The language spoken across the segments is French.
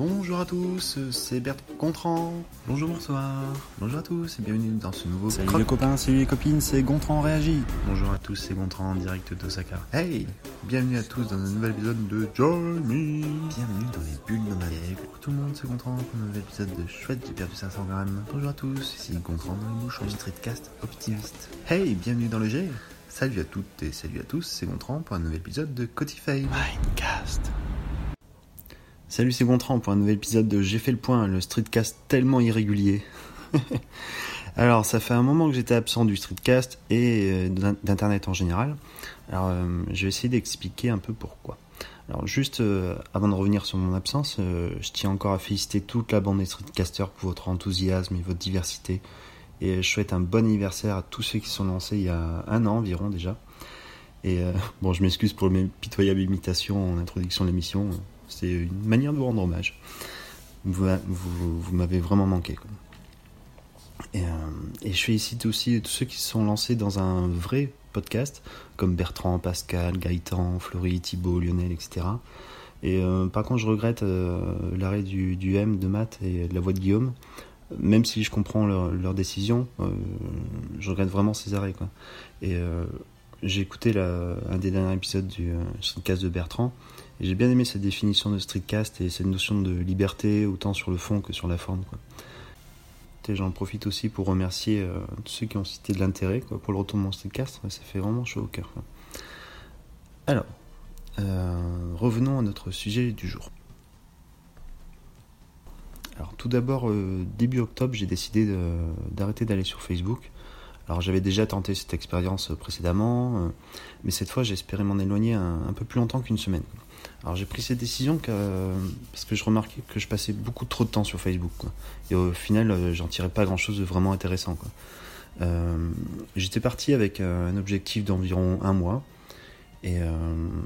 Bonjour à tous, c'est Bert Gontran. Bonjour, bonsoir. Bonjour à tous et bienvenue dans ce nouveau Salut les copains, salut les copines, c'est Gontran Réagit. Bonjour à tous, c'est Gontran en direct d'Osaka. Hey Bienvenue à tous dans un nouvel épisode de Join Me. Bienvenue dans les bulles nomadiques. Coucou tout le monde, c'est Gontran pour un nouvel épisode de Chouette, j'ai perdu 500 grammes. Bonjour à tous, ici Gontran dans les bouches en streetcast optimiste. Hey, bienvenue dans le G. Salut à toutes et salut à tous, c'est Gontran pour un nouvel épisode de Cotify. Mindcast. Salut, c'est Gontran pour un nouvel épisode de J'ai fait le point, le streetcast tellement irrégulier. Alors, ça fait un moment que j'étais absent du streetcast et euh, d'internet en général. Alors, euh, je vais essayer d'expliquer un peu pourquoi. Alors, juste euh, avant de revenir sur mon absence, je tiens encore à féliciter toute la bande des streetcasters pour votre enthousiasme et votre diversité. Et je souhaite un bon anniversaire à tous ceux qui sont lancés il y a un an environ déjà. Et bon, je m'excuse pour mes pitoyables imitations en introduction de l'émission. C'est une manière de vous rendre hommage. Vous, vous, m'avez vraiment manqué. Et, euh, et, je félicite aussi tous ceux qui se sont lancés dans un vrai podcast, comme Bertrand, Pascal, Gaëtan, Florie, Thibault, Lionel, etc. Et euh, par contre, je regrette euh, l'arrêt du, du, M de Matt et de la voix de Guillaume. Même si je comprends leur, leur décision, je regrette vraiment ces arrêts. Quoi. Et j'ai écouté un des derniers épisodes du podcast de Bertrand j'ai bien aimé cette définition de streetcast et cette notion de liberté, autant sur le fond que sur la forme. J'en profite aussi pour remercier euh, tous ceux qui ont cité de l'intérêt pour le retour de mon streetcast. Ça fait vraiment chaud au cœur. Alors, euh, revenons à notre sujet du jour. Alors, tout d'abord, euh, début octobre, j'ai décidé d'arrêter d'aller sur Facebook. Alors, j'avais déjà tenté cette expérience précédemment, mais cette fois, j'espérais m'en éloigner un, peu plus longtemps qu'une semaine. Alors j'ai pris cette décision parce que je remarquais que je passais beaucoup trop de temps sur Facebook. Et au final, euh, j'en tirais pas grand-chose de vraiment intéressant. Euh, j'étais parti avec un objectif d'environ un mois. Et euh,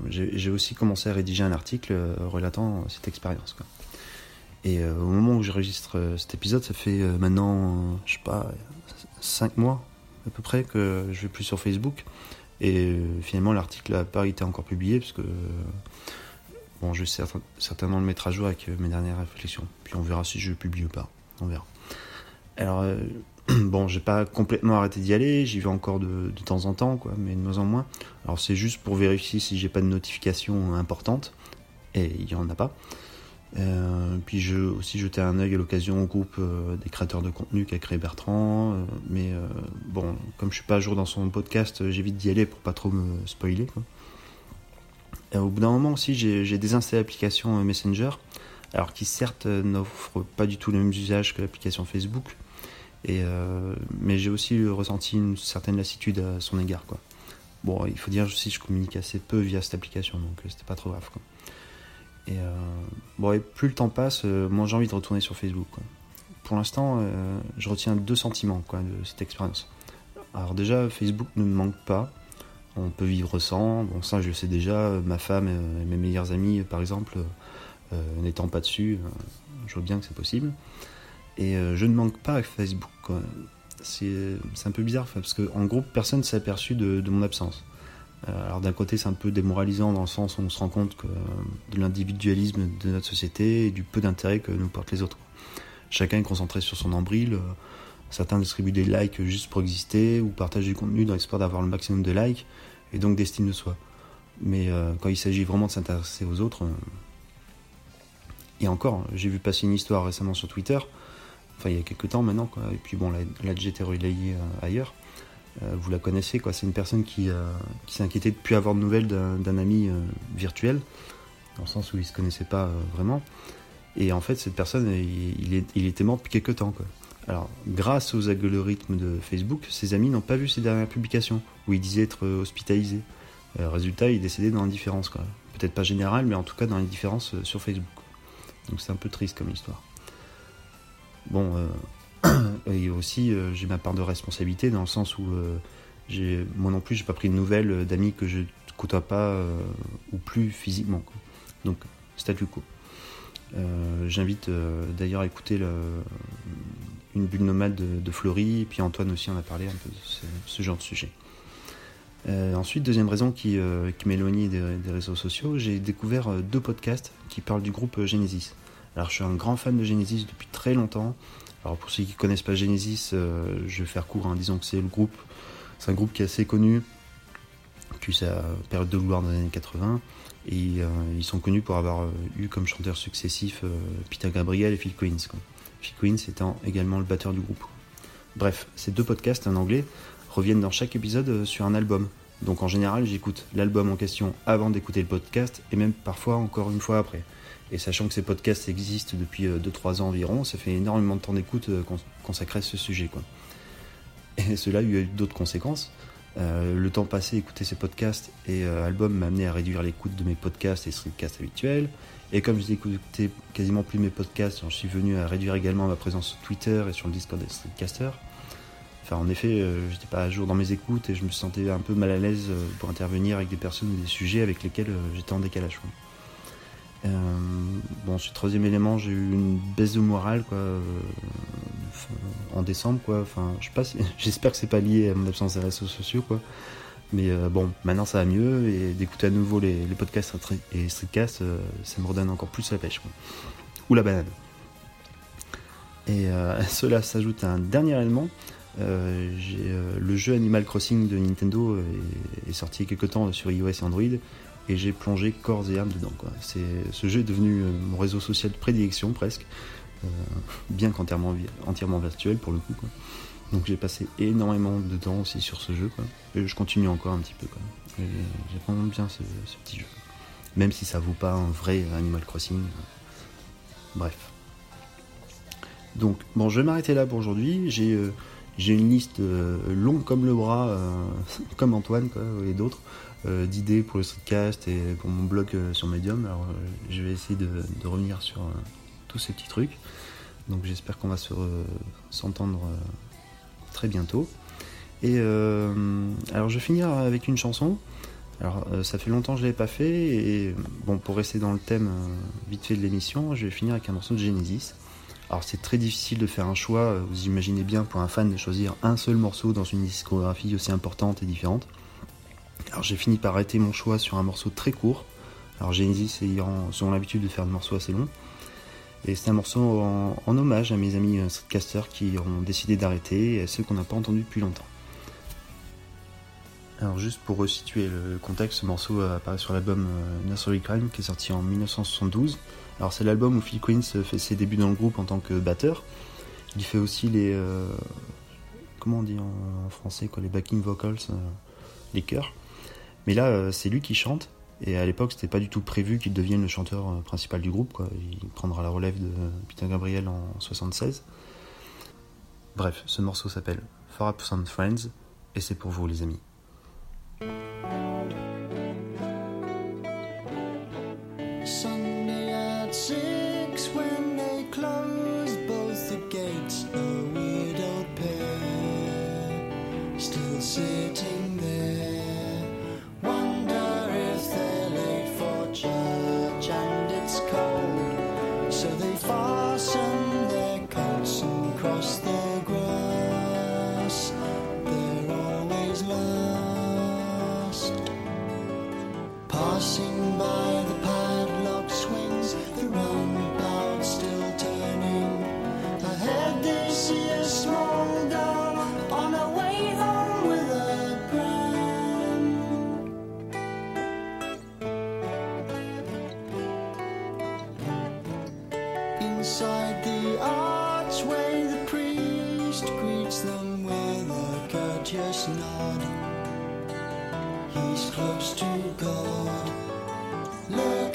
j'ai aussi commencé à rédiger un article relatant cette expérience. Et au moment où j'enregistre cet épisode, ça fait maintenant, je sais pas, 5 mois à peu près que je vais plus sur Facebook. Et finalement, l'article n'a pas été encore publié parce que Bon, je vais certainement le mettre à jour avec euh, mes dernières réflexions. Puis on verra si je publie ou pas. On verra. Alors, euh, bon, j'ai pas complètement arrêté d'y aller. J'y vais encore de, temps en temps, quoi, mais de moins en moins. Alors, c'est juste pour vérifier si j'ai pas de notifications importantes. Et il y en a pas. Euh, puis je aussi jeter un œil à l'occasion au groupe des créateurs de contenu qu'a créé Bertrand. mais bon, comme je suis pas à jour dans son podcast, j'évite d'y aller pour pas trop me spoiler. Euh, au bout d'un moment aussi, j'ai désinstallé l'application euh, Messenger, alors qui certes euh, n'offre pas du tout le même usage que l'application Facebook, mais j'ai aussi ressenti une certaine lassitude à son égard. Bon, il faut dire aussi que je communique assez peu via cette application, donc c'était pas trop grave. Et, bon, plus le temps passe, moins j'ai envie de retourner sur Facebook. Pour l'instant, je retiens deux sentiments de cette expérience. Alors déjà, Facebook ne me manque pas, on peut vivre sans. Bon, ça, je le sais déjà. Ma femme et mes meilleurs amis, par exemple, euh, n'étant pas dessus, euh, je vois bien que c'est possible. Et euh, je ne manque pas à Facebook. C'est un peu bizarre parce qu'en groupe, personne ne s'est aperçu de, mon absence. Alors d'un côté, c'est un peu démoralisant dans le sens où on se rend compte que, de l'individualisme de notre société et du peu d'intérêt que nous portent les autres. Chacun est concentré sur son nombril. Certains distribuent des likes juste pour exister ou partagent du contenu dans l'espoir d'avoir le maximum de likes et donc d'estime de soi. Mais euh, quand il s'agit vraiment de s'intéresser aux autres, euh, et encore, j'ai vu passer une histoire récemment sur Twitter, enfin il y a quelques temps maintenant, et puis bon, là, j'ai été relayée euh, ailleurs. Vous la connaissez, quoi. C'est une personne qui, qui s'est inquiétée de ne plus avoir de nouvelles d'un ami virtuel, dans le sens où il ne se connaissait pas vraiment. Et en fait, cette personne, il, était mort depuis quelques temps, quoi. Alors, grâce aux algorithmes de Facebook, ses amis n'ont pas vu ses dernières publications où il disait être hospitalisé. Euh, résultat, il est décédé dans l'indifférence. Peut-être pas général, mais en tout cas dans l'indifférence euh, sur Facebook. Donc c'est un peu triste comme histoire. Bon, euh, et aussi j'ai ma part de responsabilité dans le sens où moi non plus j'ai pas pris de nouvelles d'amis que je côtoie pas ou plus physiquement. Donc statu quo. J'invite d'ailleurs à écouter une bulle nomade de, de Fleury, et puis Antoine aussi en a parlé un peu de ce, genre de sujet. Euh, ensuite, deuxième raison qui, euh, m'éloignait des, réseaux sociaux, j'ai découvert euh, deux podcasts qui parlent du groupe Genesis. Alors je suis un grand fan de Genesis depuis très longtemps. Alors pour ceux qui connaissent pas Genesis, euh, je vais faire court, hein. disons que c'est le groupe, c'est un groupe qui est assez connu, a sa période de gloire dans les années 80, et euh, ils sont connus pour avoir euh, eu comme chanteurs successifs Peter Gabriel et Phil Collins. quoi. Phil Collins étant également le batteur du groupe. Bref, ces deux podcasts en anglais reviennent dans chaque épisode sur un album. Donc en général, j'écoute l'album en question avant d'écouter le podcast, et même parfois encore une fois après. Et sachant que ces podcasts existent depuis 2-3 ans environ, ça fait énormément de temps d'écoute euh, cons- consacré à ce sujet. Et cela a eu d'autres conséquences. Euh, le temps passé à écouter ces podcasts et euh, albums m'a amené à réduire l'écoute de mes podcasts et streetcasts habituels. Et comme je n'écoutais quasiment plus mes podcasts, j'en suis venu à réduire également ma présence sur Twitter et sur le Discord des streetcasters. En effet, euh, j'étais pas à jour dans mes écoutes et je me sentais un peu mal à l'aise euh, pour intervenir avec des personnes ou des sujets avec lesquels euh, j'étais en décalage. Euh, bon, ce troisième élément, j'ai eu une baisse de morale quoi, euh, en décembre. Quoi. Enfin, je sais pas j'espère que c'est pas lié à mon absence des réseaux sociaux. Quoi. Mais euh, bon, maintenant ça va mieux et d'écouter à nouveau les, podcasts et streetcasts, euh, ça me redonne encore plus la pêche. Quoi. Ou la banane. Et à cela s'ajoute un dernier élément. Le jeu Animal Crossing de Nintendo est, est sorti il y a quelques temps sur iOS et Android et j'ai plongé corps et âme dedans. Quoi. Ce jeu est devenu euh, mon réseau social de prédilection presque, euh, bien qu'entièrement vi- entièrement virtuel pour le coup. Donc j'ai passé énormément de temps aussi sur ce jeu. Et je continue encore un petit peu. J'ai vraiment bien ce, petit jeu. Même si ça vaut pas un vrai Animal Crossing. Bref. Donc, bon, je vais m'arrêter là pour aujourd'hui. J'ai euh, j'ai une liste euh, longue comme le bras, euh, comme Antoine et d'autres, euh, d'idées pour le streetcast et pour mon blog sur Medium. Alors, je vais essayer de, revenir sur tous ces petits trucs. Donc, j'espère qu'on va se re- s'entendre très bientôt. Et alors, je vais finir avec une chanson. Alors, ça fait longtemps que je l'avais pas fait et bon, pour rester dans le thème vite fait de l'émission, je vais finir avec un morceau de Genesis. Alors c'est très difficile de faire un choix, vous imaginez bien pour un fan de choisir un seul morceau dans une discographie aussi importante et différente. Alors j'ai fini par arrêter mon choix sur un morceau très court. Alors Genesis ayant ont l'habitude de faire des morceaux assez longs. Et c'est un morceau en, hommage à mes amis euh, streetcasters qui ont décidé d'arrêter et ceux qu'on n'a pas entendus depuis longtemps. Alors juste pour resituer le contexte, ce morceau apparaît sur l'album euh, Nursery Crime qui est sorti en 1972. Alors c'est l'album où Phil Collins fait ses débuts dans le groupe en tant que batteur. Il fait aussi les euh, comment on dit en, français quoi, les backing vocals, euh, les chœurs. Mais là euh, c'est lui qui chante et à l'époque c'était pas du tout prévu qu'il devienne le chanteur principal du groupe quoi. Il prendra la relève de Peter Gabriel en 76. Bref, ce morceau s'appelle For Up Some Friends et c'est pour vous les amis. Sitting there. Wonder if they're late for church and it's cold, so they fasten their coats and cross the grass. They're always last. Passing Inside the archway, the priest greets them with a courteous nod. He's close to God, back